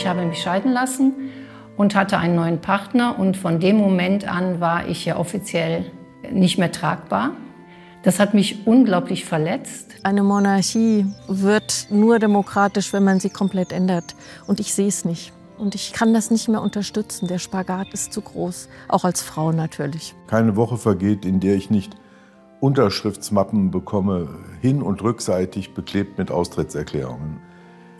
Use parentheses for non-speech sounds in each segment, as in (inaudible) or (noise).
Ich habe mich scheiden lassen und hatte einen neuen Partner und von dem Moment an war ich ja offiziell nicht mehr tragbar. Das hat mich unglaublich verletzt. Eine Monarchie wird nur demokratisch, wenn man sie komplett ändert. Und ich sehe es nicht. Und ich kann das nicht mehr unterstützen. Der Spagat ist zu groß, auch als Frau natürlich. Keine Woche vergeht, in der ich nicht Unterschriftsmappen bekomme, hin- und rückseitig beklebt mit Austrittserklärungen.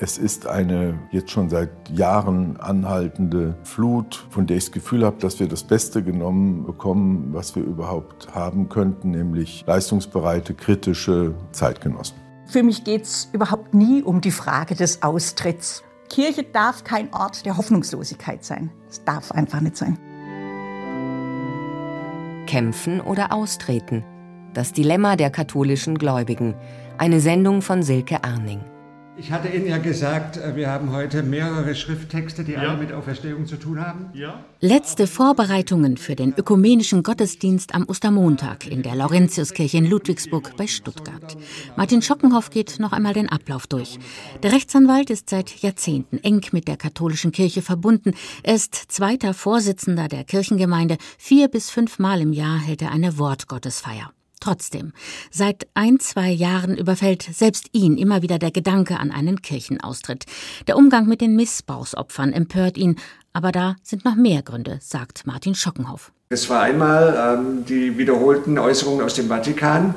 Es ist eine jetzt schon seit Jahren anhaltende Flut, von der ich das Gefühl habe, dass wir das Beste genommen bekommen, was wir überhaupt haben könnten, nämlich leistungsbereite, kritische Zeitgenossen. Für mich geht es überhaupt nie um die Frage des Austritts. Kirche darf kein Ort der Hoffnungslosigkeit sein. Es darf einfach nicht sein. Kämpfen oder austreten? Das Dilemma der katholischen Gläubigen. Eine Sendung von Silke Arning. Ich hatte Ihnen ja gesagt, äh, wir haben heute mehrere Schrifttexte, die ja. alle mit Auferstehung zu tun haben. Ja. Letzte Vorbereitungen für den ökumenischen Gottesdienst am Ostermontag in der Laurentiuskirche in Ludwigsburg bei Stuttgart. Martin Schockenhoff geht noch einmal den Ablauf durch. Der Rechtsanwalt ist seit Jahrzehnten eng mit der katholischen Kirche verbunden. Er ist zweiter Vorsitzender der Kirchengemeinde. Vier bis fünf Mal im Jahr hält er eine Wortgottesfeier. Trotzdem, seit ein, zwei Jahren überfällt selbst ihn immer wieder der Gedanke an einen Kirchenaustritt. Der Umgang mit den Missbrauchsopfern empört ihn, aber da sind noch mehr Gründe, sagt Martin Schockenhoff. Es war einmal ähm, die wiederholten Äußerungen aus dem Vatikan,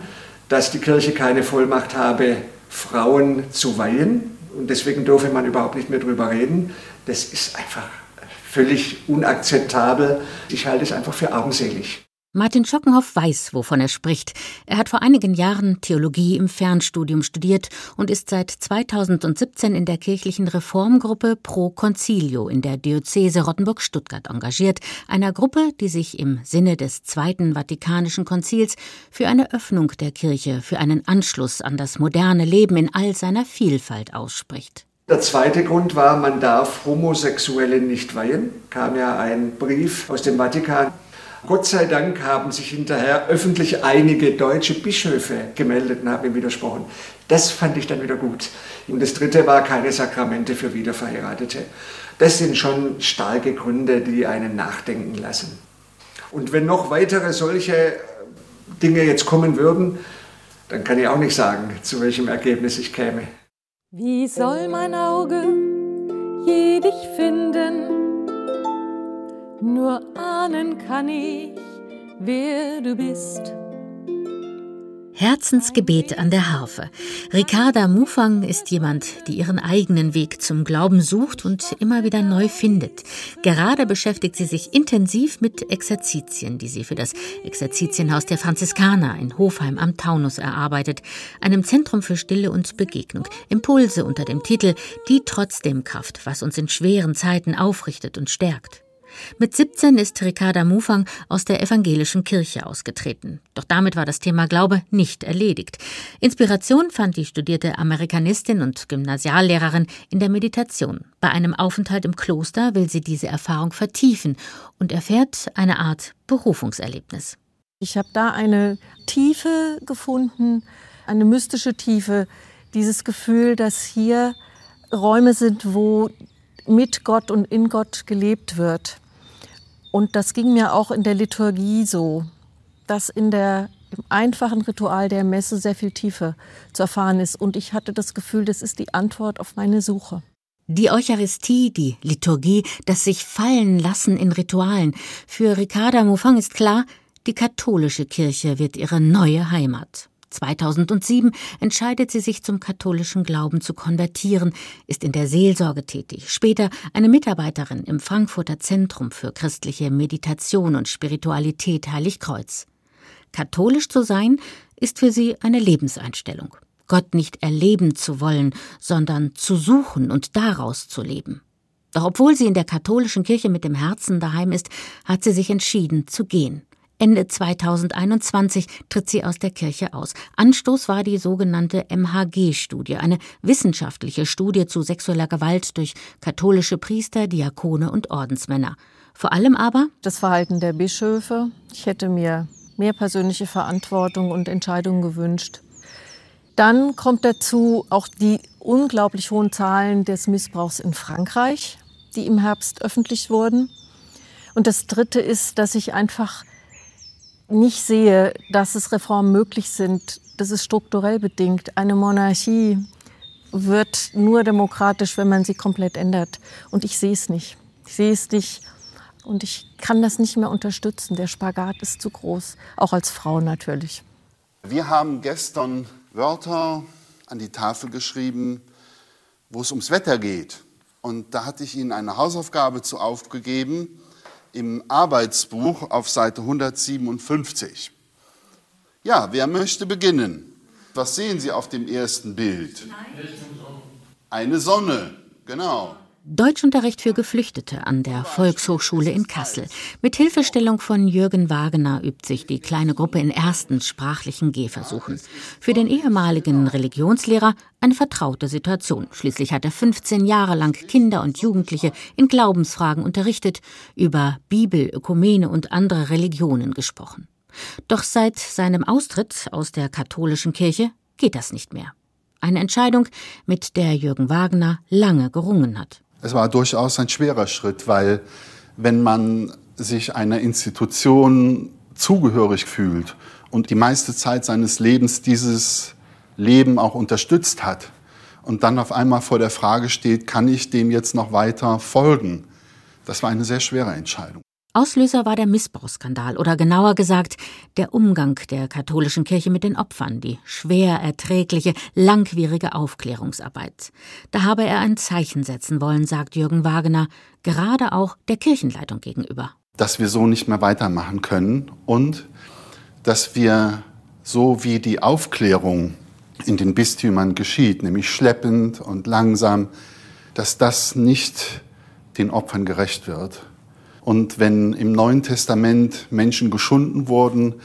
dass die Kirche keine Vollmacht habe, Frauen zu weihen. Und deswegen dürfe man überhaupt nicht mehr drüber reden. Das ist einfach völlig unakzeptabel. Ich halte es einfach für armselig. Martin Schockenhoff weiß, wovon er spricht. Er hat vor einigen Jahren Theologie im Fernstudium studiert und ist seit 2017 in der kirchlichen Reformgruppe Pro Concilio in der Diözese Rottenburg-Stuttgart engagiert, einer Gruppe, die sich im Sinne des Zweiten Vatikanischen Konzils für eine Öffnung der Kirche, für einen Anschluss an das moderne Leben in all seiner Vielfalt ausspricht. Der zweite Grund war, man darf Homosexuelle nicht weihen. Kam ja ein Brief aus dem Vatikan Gott sei Dank haben sich hinterher öffentlich einige deutsche Bischöfe gemeldet und haben ihm widersprochen. Das fand ich dann wieder gut. Und das dritte war keine Sakramente für Wiederverheiratete. Das sind schon starke Gründe, die einen nachdenken lassen. Und wenn noch weitere solche Dinge jetzt kommen würden, dann kann ich auch nicht sagen, zu welchem Ergebnis ich käme. Wie soll mein Auge je dich finden? Nur ahnen kann ich, wer du bist. Herzensgebet an der Harfe. Ricarda Mufang ist jemand, die ihren eigenen Weg zum Glauben sucht und immer wieder neu findet. Gerade beschäftigt sie sich intensiv mit Exerzitien, die sie für das Exerzitienhaus der Franziskaner in Hofheim am Taunus erarbeitet, einem Zentrum für Stille und Begegnung. Impulse unter dem Titel Die trotzdem Kraft, was uns in schweren Zeiten aufrichtet und stärkt. Mit 17 ist Ricarda Mufang aus der evangelischen Kirche ausgetreten. Doch damit war das Thema Glaube nicht erledigt. Inspiration fand die studierte Amerikanistin und Gymnasiallehrerin in der Meditation. Bei einem Aufenthalt im Kloster will sie diese Erfahrung vertiefen und erfährt eine Art Berufungserlebnis. Ich habe da eine Tiefe gefunden, eine mystische Tiefe, dieses Gefühl, dass hier Räume sind, wo mit Gott und in Gott gelebt wird. Und das ging mir auch in der Liturgie so, dass in der, im einfachen Ritual der Messe sehr viel Tiefe zu erfahren ist. Und ich hatte das Gefühl, das ist die Antwort auf meine Suche. Die Eucharistie, die Liturgie, das sich fallen lassen in Ritualen. Für Ricarda Moufang ist klar, die katholische Kirche wird ihre neue Heimat. 2007 entscheidet sie sich zum katholischen Glauben zu konvertieren, ist in der Seelsorge tätig, später eine Mitarbeiterin im Frankfurter Zentrum für christliche Meditation und Spiritualität Heiligkreuz. Katholisch zu sein ist für sie eine Lebenseinstellung. Gott nicht erleben zu wollen, sondern zu suchen und daraus zu leben. Doch obwohl sie in der katholischen Kirche mit dem Herzen daheim ist, hat sie sich entschieden zu gehen. Ende 2021 tritt sie aus der Kirche aus. Anstoß war die sogenannte MHG-Studie, eine wissenschaftliche Studie zu sexueller Gewalt durch katholische Priester, Diakone und Ordensmänner. Vor allem aber das Verhalten der Bischöfe. Ich hätte mir mehr persönliche Verantwortung und Entscheidungen gewünscht. Dann kommt dazu auch die unglaublich hohen Zahlen des Missbrauchs in Frankreich. die im Herbst öffentlich wurden. Und das Dritte ist, dass ich einfach nicht sehe, dass es Reformen möglich sind. Das ist strukturell bedingt. Eine Monarchie wird nur demokratisch, wenn man sie komplett ändert. Und ich sehe es nicht. Ich sehe es nicht und ich kann das nicht mehr unterstützen. Der Spagat ist zu groß, auch als Frau natürlich. Wir haben gestern Wörter an die Tafel geschrieben, wo es ums Wetter geht. Und da hatte ich Ihnen eine Hausaufgabe zu aufgegeben im Arbeitsbuch auf Seite 157. Ja, wer möchte beginnen? Was sehen Sie auf dem ersten Bild? Eine Sonne, genau. Deutschunterricht für Geflüchtete an der Volkshochschule in Kassel. Mit Hilfestellung von Jürgen Wagener übt sich die kleine Gruppe in ersten sprachlichen Gehversuchen. Für den ehemaligen Religionslehrer eine vertraute Situation. Schließlich hat er 15 Jahre lang Kinder und Jugendliche in Glaubensfragen unterrichtet, über Bibel, Ökumene und andere Religionen gesprochen. Doch seit seinem Austritt aus der katholischen Kirche geht das nicht mehr. Eine Entscheidung, mit der Jürgen Wagner lange gerungen hat. Es war durchaus ein schwerer Schritt, weil wenn man sich einer Institution zugehörig fühlt und die meiste Zeit seines Lebens dieses Leben auch unterstützt hat und dann auf einmal vor der Frage steht, kann ich dem jetzt noch weiter folgen? Das war eine sehr schwere Entscheidung. Auslöser war der Missbrauchsskandal oder genauer gesagt der Umgang der katholischen Kirche mit den Opfern, die schwer erträgliche, langwierige Aufklärungsarbeit. Da habe er ein Zeichen setzen wollen, sagt Jürgen Wagener, gerade auch der Kirchenleitung gegenüber. Dass wir so nicht mehr weitermachen können und dass wir so wie die Aufklärung in den Bistümern geschieht, nämlich schleppend und langsam, dass das nicht den Opfern gerecht wird und wenn im Neuen Testament Menschen geschunden wurden,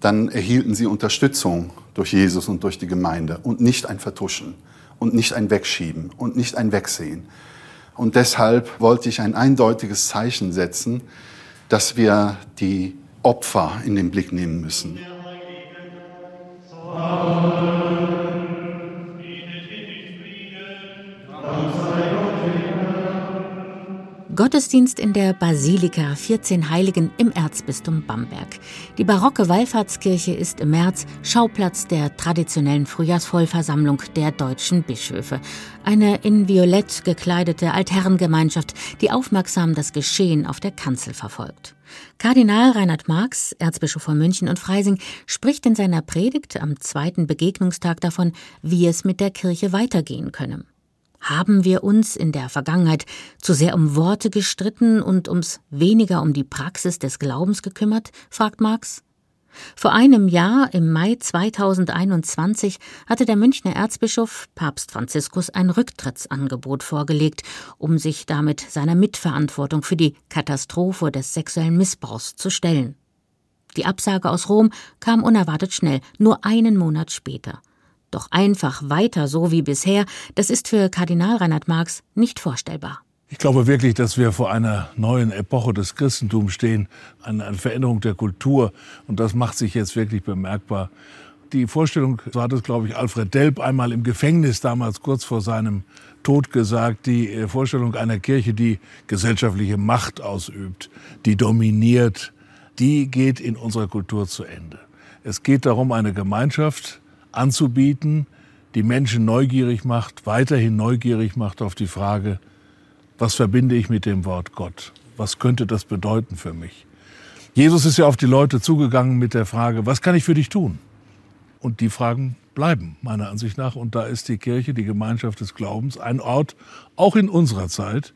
dann erhielten sie Unterstützung durch Jesus und durch die Gemeinde und nicht ein Vertuschen und nicht ein Wegschieben und nicht ein Wegsehen. Und deshalb wollte ich ein eindeutiges Zeichen setzen, dass wir die Opfer in den Blick nehmen müssen. Gottesdienst in der Basilika 14 Heiligen im Erzbistum Bamberg. Die barocke Wallfahrtskirche ist im März Schauplatz der traditionellen Frühjahrsvollversammlung der deutschen Bischöfe. Eine in Violett gekleidete Altherrengemeinschaft, die aufmerksam das Geschehen auf der Kanzel verfolgt. Kardinal Reinhard Marx, Erzbischof von München und Freising, spricht in seiner Predigt am zweiten Begegnungstag davon, wie es mit der Kirche weitergehen könne. Haben wir uns in der Vergangenheit zu sehr um Worte gestritten und ums weniger um die Praxis des Glaubens gekümmert? fragt Marx. Vor einem Jahr, im Mai 2021, hatte der Münchner Erzbischof Papst Franziskus ein Rücktrittsangebot vorgelegt, um sich damit seiner Mitverantwortung für die Katastrophe des sexuellen Missbrauchs zu stellen. Die Absage aus Rom kam unerwartet schnell, nur einen Monat später. Doch einfach weiter so wie bisher, das ist für Kardinal Reinhard Marx nicht vorstellbar. Ich glaube wirklich, dass wir vor einer neuen Epoche des Christentums stehen, eine Veränderung der Kultur. Und das macht sich jetzt wirklich bemerkbar. Die Vorstellung, so hat es, glaube ich, Alfred Delp einmal im Gefängnis damals kurz vor seinem Tod gesagt, die äh, Vorstellung einer Kirche, die gesellschaftliche Macht ausübt, die dominiert, die geht in unserer Kultur zu Ende. Es geht darum, eine Gemeinschaft anzubieten, die Menschen neugierig macht, weiterhin neugierig macht auf die Frage, was verbinde ich mit dem Wort Gott? Was könnte das bedeuten für mich? Jesus ist ja auf die Leute zugegangen mit der Frage, was kann ich für dich tun? Und die Fragen bleiben, meiner Ansicht nach. Und da ist die Kirche, die Gemeinschaft des Glaubens, ein Ort, auch in unserer Zeit,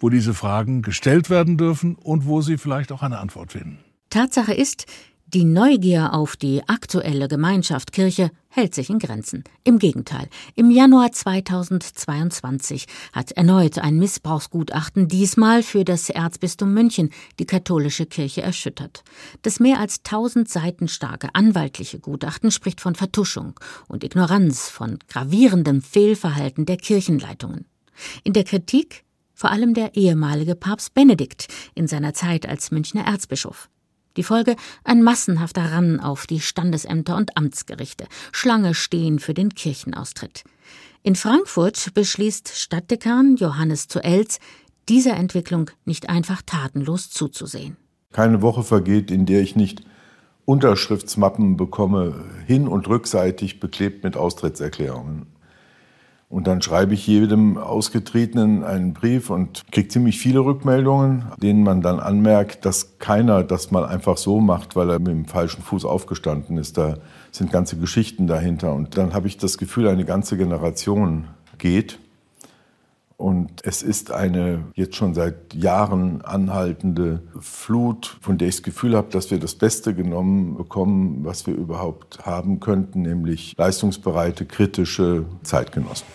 wo diese Fragen gestellt werden dürfen und wo sie vielleicht auch eine Antwort finden. Tatsache ist, die Neugier auf die aktuelle Gemeinschaft Kirche hält sich in Grenzen. Im Gegenteil, im Januar 2022 hat erneut ein Missbrauchsgutachten diesmal für das Erzbistum München die katholische Kirche erschüttert. Das mehr als tausend Seiten starke anwaltliche Gutachten spricht von Vertuschung und Ignoranz, von gravierendem Fehlverhalten der Kirchenleitungen. In der Kritik vor allem der ehemalige Papst Benedikt in seiner Zeit als Münchner Erzbischof. Die Folge ein massenhafter Ran auf die Standesämter und Amtsgerichte, Schlange stehen für den Kirchenaustritt. In Frankfurt beschließt Stadtdekan Johannes zu Elz, dieser Entwicklung nicht einfach tatenlos zuzusehen. Keine Woche vergeht, in der ich nicht Unterschriftsmappen bekomme, hin- und rückseitig beklebt mit Austrittserklärungen. Und dann schreibe ich jedem Ausgetretenen einen Brief und kriege ziemlich viele Rückmeldungen, denen man dann anmerkt, dass keiner das mal einfach so macht, weil er mit dem falschen Fuß aufgestanden ist. Da sind ganze Geschichten dahinter. Und dann habe ich das Gefühl, eine ganze Generation geht. Und es ist eine jetzt schon seit Jahren anhaltende Flut, von der ich das Gefühl habe, dass wir das Beste genommen bekommen, was wir überhaupt haben könnten, nämlich leistungsbereite, kritische Zeitgenossen.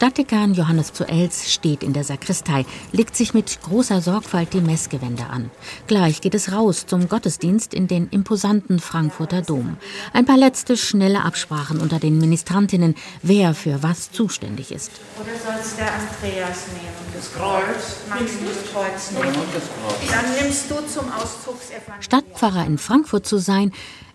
Stadtdekan Johannes zu Els steht in der Sakristei, legt sich mit großer Sorgfalt die Messgewänder an. Gleich geht es raus zum Gottesdienst in den imposanten Frankfurter Dom. Ein paar letzte schnelle Absprachen unter den Ministrantinnen, wer für was zuständig ist. Oder sollst der Andreas nehmen? Das Kreuz. Magst du das Kreuz nehmen? Dann nimmst du zum Auszugsevangelium. Stadtpfarrer in Frankfurt zu sein,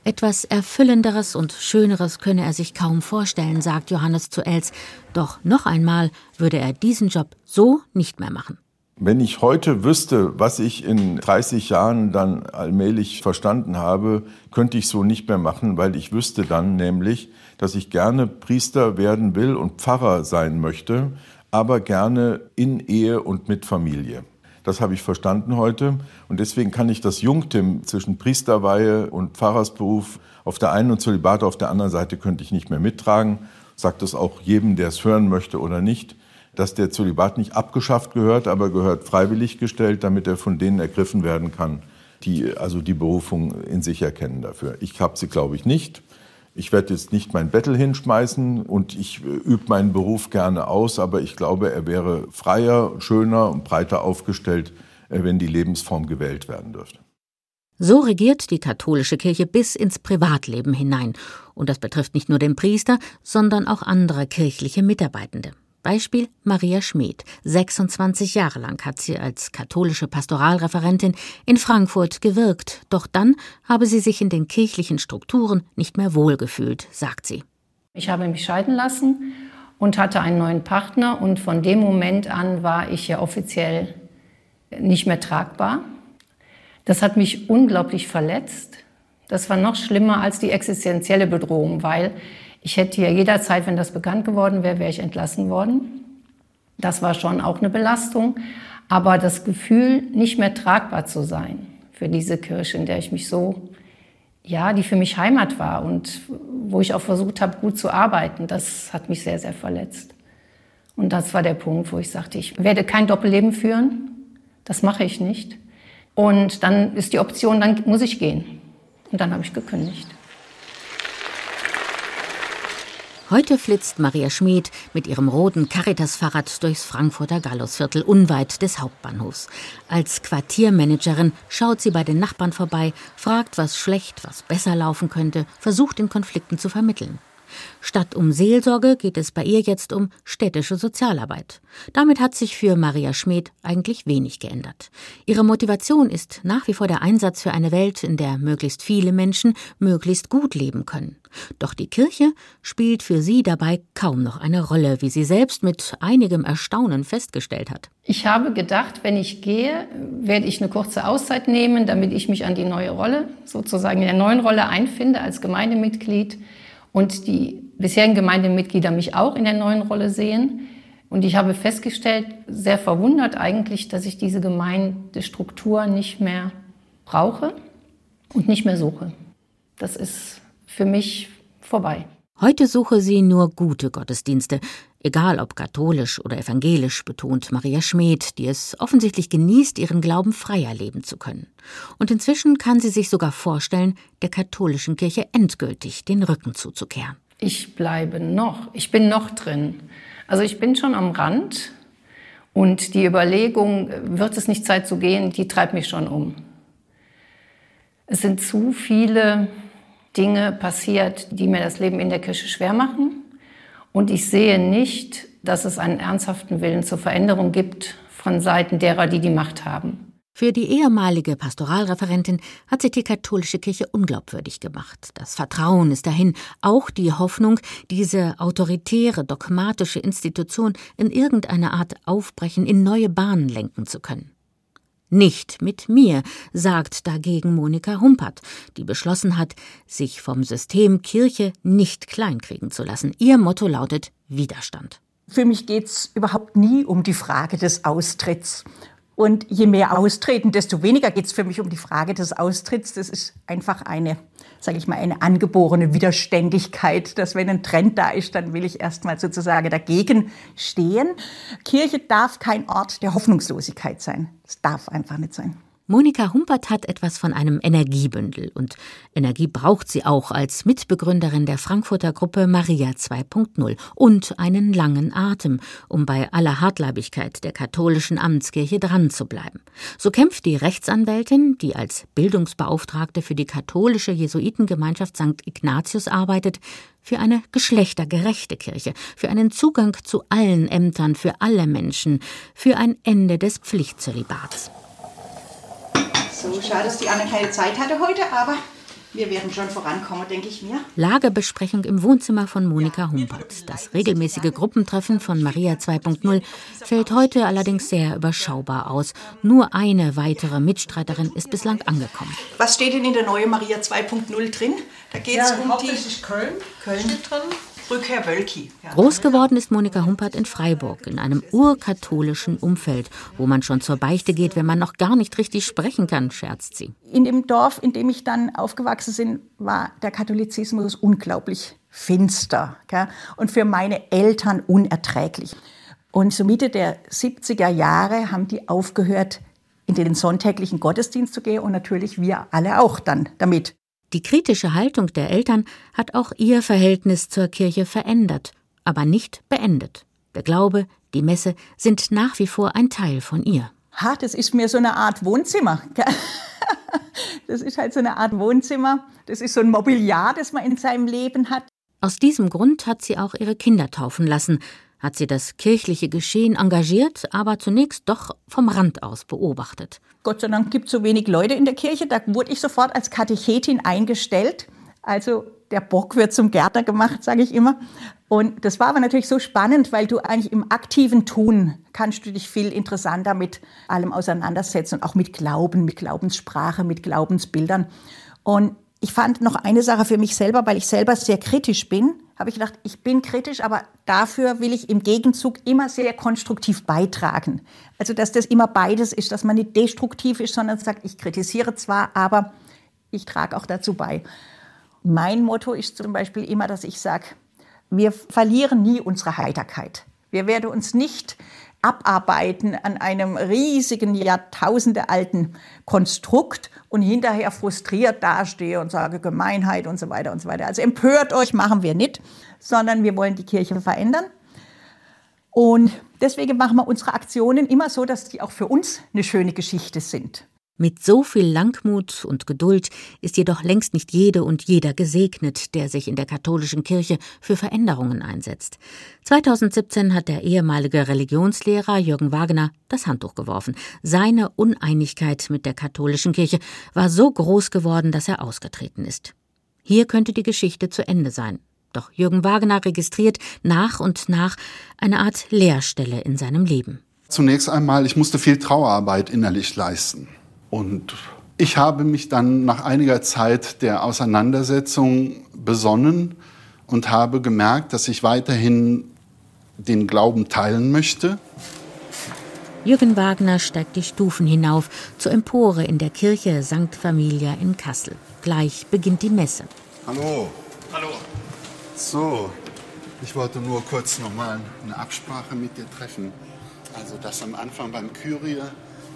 etwas Erfüllenderes und Schöneres könne er sich kaum vorstellen, sagt Johannes zu Els. Doch noch einmal würde er diesen Job so nicht mehr machen. Wenn ich heute wüsste, was ich in 30 Jahren dann allmählich verstanden habe, könnte ich so nicht mehr machen, weil ich wüsste dann nämlich, dass ich gerne Priester werden will und Pfarrer sein möchte, aber gerne in Ehe und mit Familie. Das habe ich verstanden heute. Und deswegen kann ich das Jungtim zwischen Priesterweihe und Pfarrersberuf auf der einen und Zölibat auf der anderen Seite könnte ich nicht mehr mittragen. Sagt das auch jedem, der es hören möchte oder nicht, dass der Zölibat nicht abgeschafft gehört, aber gehört freiwillig gestellt, damit er von denen ergriffen werden kann, die also die Berufung in sich erkennen dafür. Ich habe sie, glaube ich, nicht. Ich werde jetzt nicht mein Bettel hinschmeißen und ich äh, übe meinen Beruf gerne aus, aber ich glaube, er wäre freier, schöner und breiter aufgestellt, äh, wenn die Lebensform gewählt werden dürfte. So regiert die katholische Kirche bis ins Privatleben hinein. Und das betrifft nicht nur den Priester, sondern auch andere kirchliche Mitarbeitende. Beispiel Maria Schmid. 26 Jahre lang hat sie als katholische Pastoralreferentin in Frankfurt gewirkt. Doch dann habe sie sich in den kirchlichen Strukturen nicht mehr wohlgefühlt, sagt sie. Ich habe mich scheiden lassen und hatte einen neuen Partner und von dem Moment an war ich ja offiziell nicht mehr tragbar. Das hat mich unglaublich verletzt. Das war noch schlimmer als die existenzielle Bedrohung, weil ich hätte ja jederzeit, wenn das bekannt geworden wäre, wäre ich entlassen worden. Das war schon auch eine Belastung. Aber das Gefühl, nicht mehr tragbar zu sein für diese Kirche, in der ich mich so, ja, die für mich Heimat war und wo ich auch versucht habe, gut zu arbeiten, das hat mich sehr, sehr verletzt. Und das war der Punkt, wo ich sagte, ich werde kein Doppelleben führen. Das mache ich nicht. Und dann ist die Option, dann muss ich gehen. Und dann habe ich gekündigt. Heute flitzt Maria Schmid mit ihrem roten Caritas-Fahrrad durchs Frankfurter Gallusviertel unweit des Hauptbahnhofs. Als Quartiermanagerin schaut sie bei den Nachbarn vorbei, fragt, was schlecht, was besser laufen könnte, versucht in Konflikten zu vermitteln. Statt um Seelsorge geht es bei ihr jetzt um städtische Sozialarbeit. Damit hat sich für Maria Schmid eigentlich wenig geändert. Ihre Motivation ist nach wie vor der Einsatz für eine Welt, in der möglichst viele Menschen möglichst gut leben können. Doch die Kirche spielt für sie dabei kaum noch eine Rolle, wie sie selbst mit einigem Erstaunen festgestellt hat. Ich habe gedacht, wenn ich gehe, werde ich eine kurze Auszeit nehmen, damit ich mich an die neue Rolle, sozusagen in der neuen Rolle einfinde als Gemeindemitglied und die bisherigen Gemeindemitglieder mich auch in der neuen Rolle sehen. Und ich habe festgestellt, sehr verwundert eigentlich, dass ich diese Gemeindestruktur nicht mehr brauche und nicht mehr suche. Das ist für mich vorbei. Heute suche sie nur gute Gottesdienste, egal ob katholisch oder evangelisch, betont Maria Schmid, die es offensichtlich genießt, ihren Glauben freier leben zu können. Und inzwischen kann sie sich sogar vorstellen, der katholischen Kirche endgültig den Rücken zuzukehren. Ich bleibe noch, ich bin noch drin. Also ich bin schon am Rand und die Überlegung, wird es nicht Zeit zu gehen, die treibt mich schon um. Es sind zu viele Dinge passiert, die mir das Leben in der Kirche schwer machen. Und ich sehe nicht, dass es einen ernsthaften Willen zur Veränderung gibt von Seiten derer, die die Macht haben. Für die ehemalige Pastoralreferentin hat sich die katholische Kirche unglaubwürdig gemacht. Das Vertrauen ist dahin, auch die Hoffnung, diese autoritäre, dogmatische Institution in irgendeiner Art aufbrechen, in neue Bahnen lenken zu können. Nicht mit mir, sagt dagegen Monika Humpert, die beschlossen hat, sich vom System Kirche nicht kleinkriegen zu lassen. Ihr Motto lautet Widerstand. Für mich geht es überhaupt nie um die Frage des Austritts und je mehr austreten, desto weniger geht es für mich um die Frage des Austritts. Das ist einfach eine, sage ich mal, eine angeborene Widerständigkeit, dass wenn ein Trend da ist, dann will ich erstmal sozusagen dagegen stehen. Kirche darf kein Ort der Hoffnungslosigkeit sein. Es darf einfach nicht sein. Monika Humpert hat etwas von einem Energiebündel und Energie braucht sie auch als Mitbegründerin der Frankfurter Gruppe Maria 2.0 und einen langen Atem, um bei aller Hartleibigkeit der katholischen Amtskirche dran zu bleiben. So kämpft die Rechtsanwältin, die als Bildungsbeauftragte für die katholische Jesuitengemeinschaft St. Ignatius arbeitet, für eine geschlechtergerechte Kirche, für einen Zugang zu allen Ämtern für alle Menschen, für ein Ende des Pflichtzölibats. So, schade, dass die Anne keine Zeit hatte heute, aber wir werden schon vorankommen, denke ich mir. Lagebesprechung im Wohnzimmer von Monika Humpert. Das regelmäßige Gruppentreffen von Maria 2.0 fällt heute allerdings sehr überschaubar aus. Nur eine weitere Mitstreiterin ist bislang angekommen. Was steht denn in der neuen Maria 2.0 drin? Da geht es ja, um die Köln. Köln steht drin. Rückkehr Wölki. Groß geworden ist Monika Humpert in Freiburg, in einem urkatholischen Umfeld, wo man schon zur Beichte geht, wenn man noch gar nicht richtig sprechen kann, scherzt sie. In dem Dorf, in dem ich dann aufgewachsen bin, war der Katholizismus unglaublich finster gell? und für meine Eltern unerträglich. Und so Mitte der 70er Jahre haben die aufgehört, in den sonntäglichen Gottesdienst zu gehen und natürlich wir alle auch dann damit. Die kritische Haltung der Eltern hat auch ihr Verhältnis zur Kirche verändert, aber nicht beendet. Der Glaube, die Messe sind nach wie vor ein Teil von ihr. Ha, das ist mir so eine Art Wohnzimmer. (laughs) Das ist halt so eine Art Wohnzimmer. Das ist so ein Mobiliar, das man in seinem Leben hat. Aus diesem Grund hat sie auch ihre Kinder taufen lassen, hat sie das kirchliche Geschehen engagiert, aber zunächst doch vom Rand aus beobachtet. Gott sei Dank gibt es so wenig Leute in der Kirche. Da wurde ich sofort als Katechetin eingestellt. Also der Bock wird zum Gärtner gemacht, sage ich immer. Und das war aber natürlich so spannend, weil du eigentlich im aktiven Tun kannst du dich viel interessanter mit allem auseinandersetzen und auch mit Glauben, mit Glaubenssprache, mit Glaubensbildern. Und ich fand noch eine Sache für mich selber, weil ich selber sehr kritisch bin, habe ich gedacht, ich bin kritisch, aber dafür will ich im Gegenzug immer sehr konstruktiv beitragen. Also, dass das immer beides ist, dass man nicht destruktiv ist, sondern sagt, ich kritisiere zwar, aber ich trage auch dazu bei. Mein Motto ist zum Beispiel immer, dass ich sage, wir verlieren nie unsere Heiterkeit. Wir werden uns nicht abarbeiten an einem riesigen, jahrtausendealten Konstrukt und hinterher frustriert dastehe und sage Gemeinheit und so weiter und so weiter. Also empört euch machen wir nicht, sondern wir wollen die Kirche verändern. Und deswegen machen wir unsere Aktionen immer so, dass die auch für uns eine schöne Geschichte sind. Mit so viel Langmut und Geduld ist jedoch längst nicht jede und jeder gesegnet, der sich in der katholischen Kirche für Veränderungen einsetzt. 2017 hat der ehemalige Religionslehrer Jürgen Wagner das Handtuch geworfen. Seine Uneinigkeit mit der katholischen Kirche war so groß geworden, dass er ausgetreten ist. Hier könnte die Geschichte zu Ende sein. Doch Jürgen Wagner registriert nach und nach eine Art Leerstelle in seinem Leben. Zunächst einmal, ich musste viel Trauerarbeit innerlich leisten. Und ich habe mich dann nach einiger Zeit der Auseinandersetzung besonnen und habe gemerkt, dass ich weiterhin den Glauben teilen möchte. Jürgen Wagner steigt die Stufen hinauf zur Empore in der Kirche St. Familia in Kassel. Gleich beginnt die Messe. Hallo. Hallo. So, ich wollte nur kurz noch mal eine Absprache mit dir treffen. Also das am Anfang beim Kyrie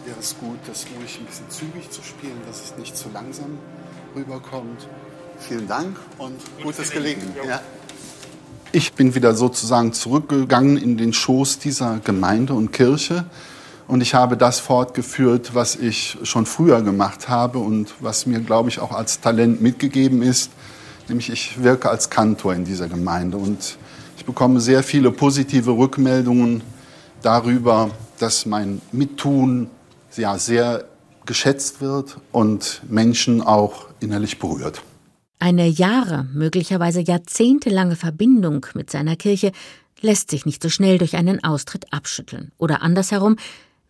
wäre es gut, das ruhig ein bisschen zügig zu spielen, dass es nicht zu langsam rüberkommt. Vielen Dank und gutes Gelingen. Ja. Ich bin wieder sozusagen zurückgegangen in den Schoß dieser Gemeinde und Kirche und ich habe das fortgeführt, was ich schon früher gemacht habe und was mir, glaube ich, auch als Talent mitgegeben ist, nämlich ich wirke als Kantor in dieser Gemeinde und ich bekomme sehr viele positive Rückmeldungen darüber, dass mein Mittun ja, sehr geschätzt wird und Menschen auch innerlich berührt. Eine Jahre, möglicherweise jahrzehntelange Verbindung mit seiner Kirche lässt sich nicht so schnell durch einen Austritt abschütteln. Oder andersherum,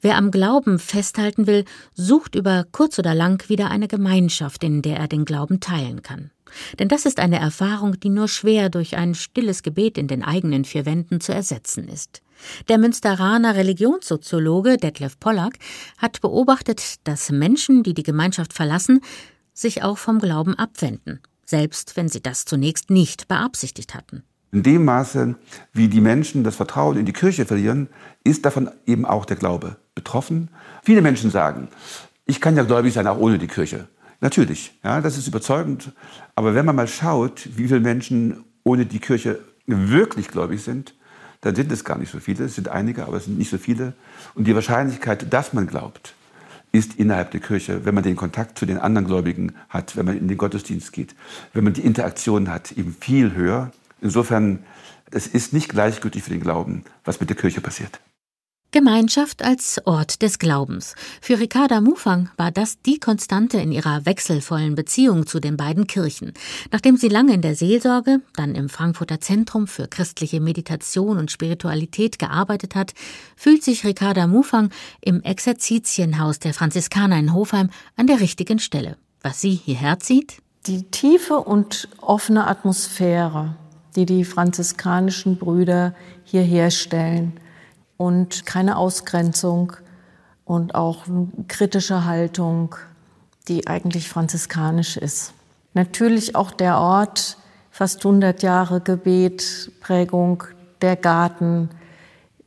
wer am Glauben festhalten will, sucht über kurz oder lang wieder eine Gemeinschaft, in der er den Glauben teilen kann. Denn das ist eine Erfahrung, die nur schwer durch ein stilles Gebet in den eigenen vier Wänden zu ersetzen ist. Der Münsteraner Religionssoziologe Detlef Pollack hat beobachtet, dass Menschen, die die Gemeinschaft verlassen, sich auch vom Glauben abwenden, selbst wenn sie das zunächst nicht beabsichtigt hatten. In dem Maße, wie die Menschen das Vertrauen in die Kirche verlieren, ist davon eben auch der Glaube betroffen. Viele Menschen sagen, ich kann ja gläubig sein, auch ohne die Kirche. Natürlich, ja, das ist überzeugend. Aber wenn man mal schaut, wie viele Menschen ohne die Kirche wirklich gläubig sind, dann sind es gar nicht so viele. Es sind einige, aber es sind nicht so viele. Und die Wahrscheinlichkeit, dass man glaubt, ist innerhalb der Kirche, wenn man den Kontakt zu den anderen Gläubigen hat, wenn man in den Gottesdienst geht, wenn man die Interaktion hat, eben viel höher. Insofern, es ist nicht gleichgültig für den Glauben, was mit der Kirche passiert. Gemeinschaft als Ort des Glaubens. Für Ricarda Mufang war das die Konstante in ihrer wechselvollen Beziehung zu den beiden Kirchen. Nachdem sie lange in der Seelsorge, dann im Frankfurter Zentrum für christliche Meditation und Spiritualität gearbeitet hat, fühlt sich Ricarda Mufang im Exerzitienhaus der Franziskaner in Hofheim an der richtigen Stelle. Was sie hierher zieht? Die tiefe und offene Atmosphäre, die die franziskanischen Brüder hier herstellen – und keine Ausgrenzung und auch kritische Haltung, die eigentlich franziskanisch ist. Natürlich auch der Ort, fast 100 Jahre Gebet, Prägung, der Garten,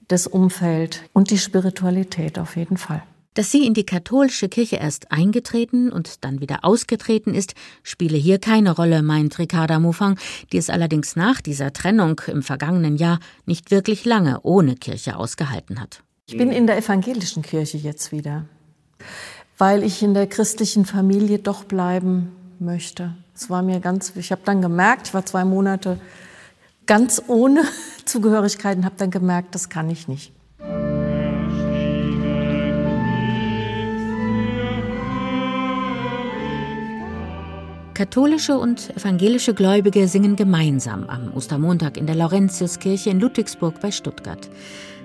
das Umfeld und die Spiritualität auf jeden Fall. Dass sie in die katholische Kirche erst eingetreten und dann wieder ausgetreten ist, spiele hier keine Rolle, meint Ricarda Moufang, die es allerdings nach dieser Trennung im vergangenen Jahr nicht wirklich lange ohne Kirche ausgehalten hat. Ich bin in der evangelischen Kirche jetzt wieder, weil ich in der christlichen Familie doch bleiben möchte. Es war mir ganz, ich habe dann gemerkt, ich war zwei Monate ganz ohne (laughs) Zugehörigkeit und habe dann gemerkt, das kann ich nicht. Katholische und evangelische Gläubige singen gemeinsam am Ostermontag in der Laurentiuskirche in Ludwigsburg bei Stuttgart.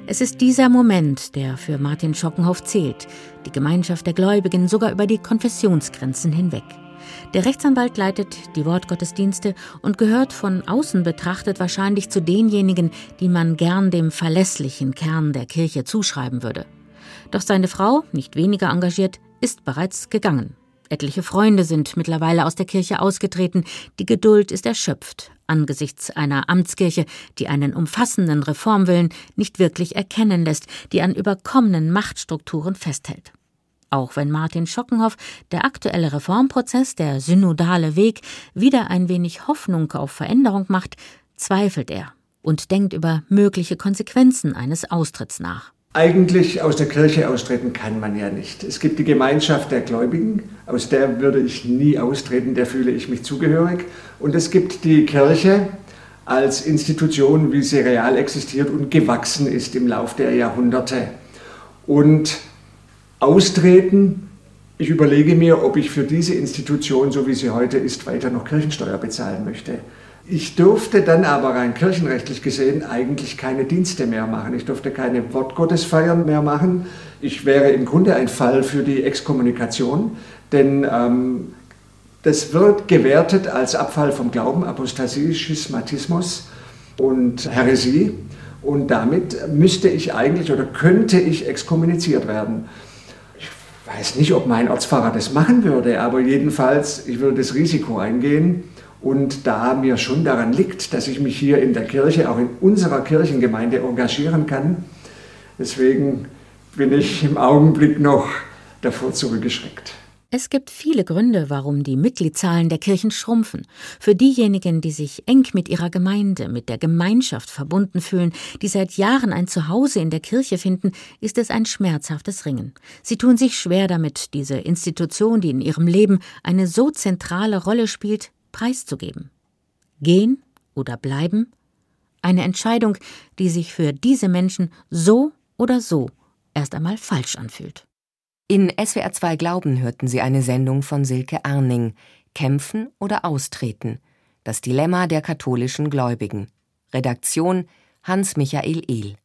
Es ist dieser Moment, der für Martin Schockenhoff zählt, die Gemeinschaft der Gläubigen sogar über die Konfessionsgrenzen hinweg. Der Rechtsanwalt leitet die Wortgottesdienste und gehört von außen betrachtet wahrscheinlich zu denjenigen, die man gern dem verlässlichen Kern der Kirche zuschreiben würde. Doch seine Frau, nicht weniger engagiert, ist bereits gegangen. Etliche Freunde sind mittlerweile aus der Kirche ausgetreten. Die Geduld ist erschöpft angesichts einer Amtskirche, die einen umfassenden Reformwillen nicht wirklich erkennen lässt, die an überkommenen Machtstrukturen festhält. Auch wenn Martin Schockenhoff der aktuelle Reformprozess, der synodale Weg, wieder ein wenig Hoffnung auf Veränderung macht, zweifelt er und denkt über mögliche Konsequenzen eines Austritts nach. Eigentlich aus der Kirche austreten kann man ja nicht. Es gibt die Gemeinschaft der Gläubigen, aus der würde ich nie austreten, der fühle ich mich zugehörig. Und es gibt die Kirche als Institution, wie sie real existiert und gewachsen ist im Lauf der Jahrhunderte. Und austreten, ich überlege mir, ob ich für diese Institution, so wie sie heute ist, weiter noch Kirchensteuer bezahlen möchte. Ich durfte dann aber rein kirchenrechtlich gesehen eigentlich keine Dienste mehr machen. Ich durfte keine Wortgottesfeiern mehr machen. Ich wäre im Grunde ein Fall für die Exkommunikation, denn ähm, das wird gewertet als Abfall vom Glauben, Apostasie, Schismatismus und Häresie. Und damit müsste ich eigentlich oder könnte ich exkommuniziert werden. Ich weiß nicht, ob mein Ortsfahrer das machen würde, aber jedenfalls, ich würde das Risiko eingehen. Und da mir schon daran liegt, dass ich mich hier in der Kirche, auch in unserer Kirchengemeinde engagieren kann, deswegen bin ich im Augenblick noch davor zurückgeschreckt. Es gibt viele Gründe, warum die Mitgliedszahlen der Kirchen schrumpfen. Für diejenigen, die sich eng mit ihrer Gemeinde, mit der Gemeinschaft verbunden fühlen, die seit Jahren ein Zuhause in der Kirche finden, ist es ein schmerzhaftes Ringen. Sie tun sich schwer damit, diese Institution, die in ihrem Leben eine so zentrale Rolle spielt, preiszugeben. Gehen oder bleiben? Eine Entscheidung, die sich für diese Menschen so oder so erst einmal falsch anfühlt. In SWR 2 Glauben hörten Sie eine Sendung von Silke Arning. Kämpfen oder austreten? Das Dilemma der katholischen Gläubigen. Redaktion Hans-Michael Ehl.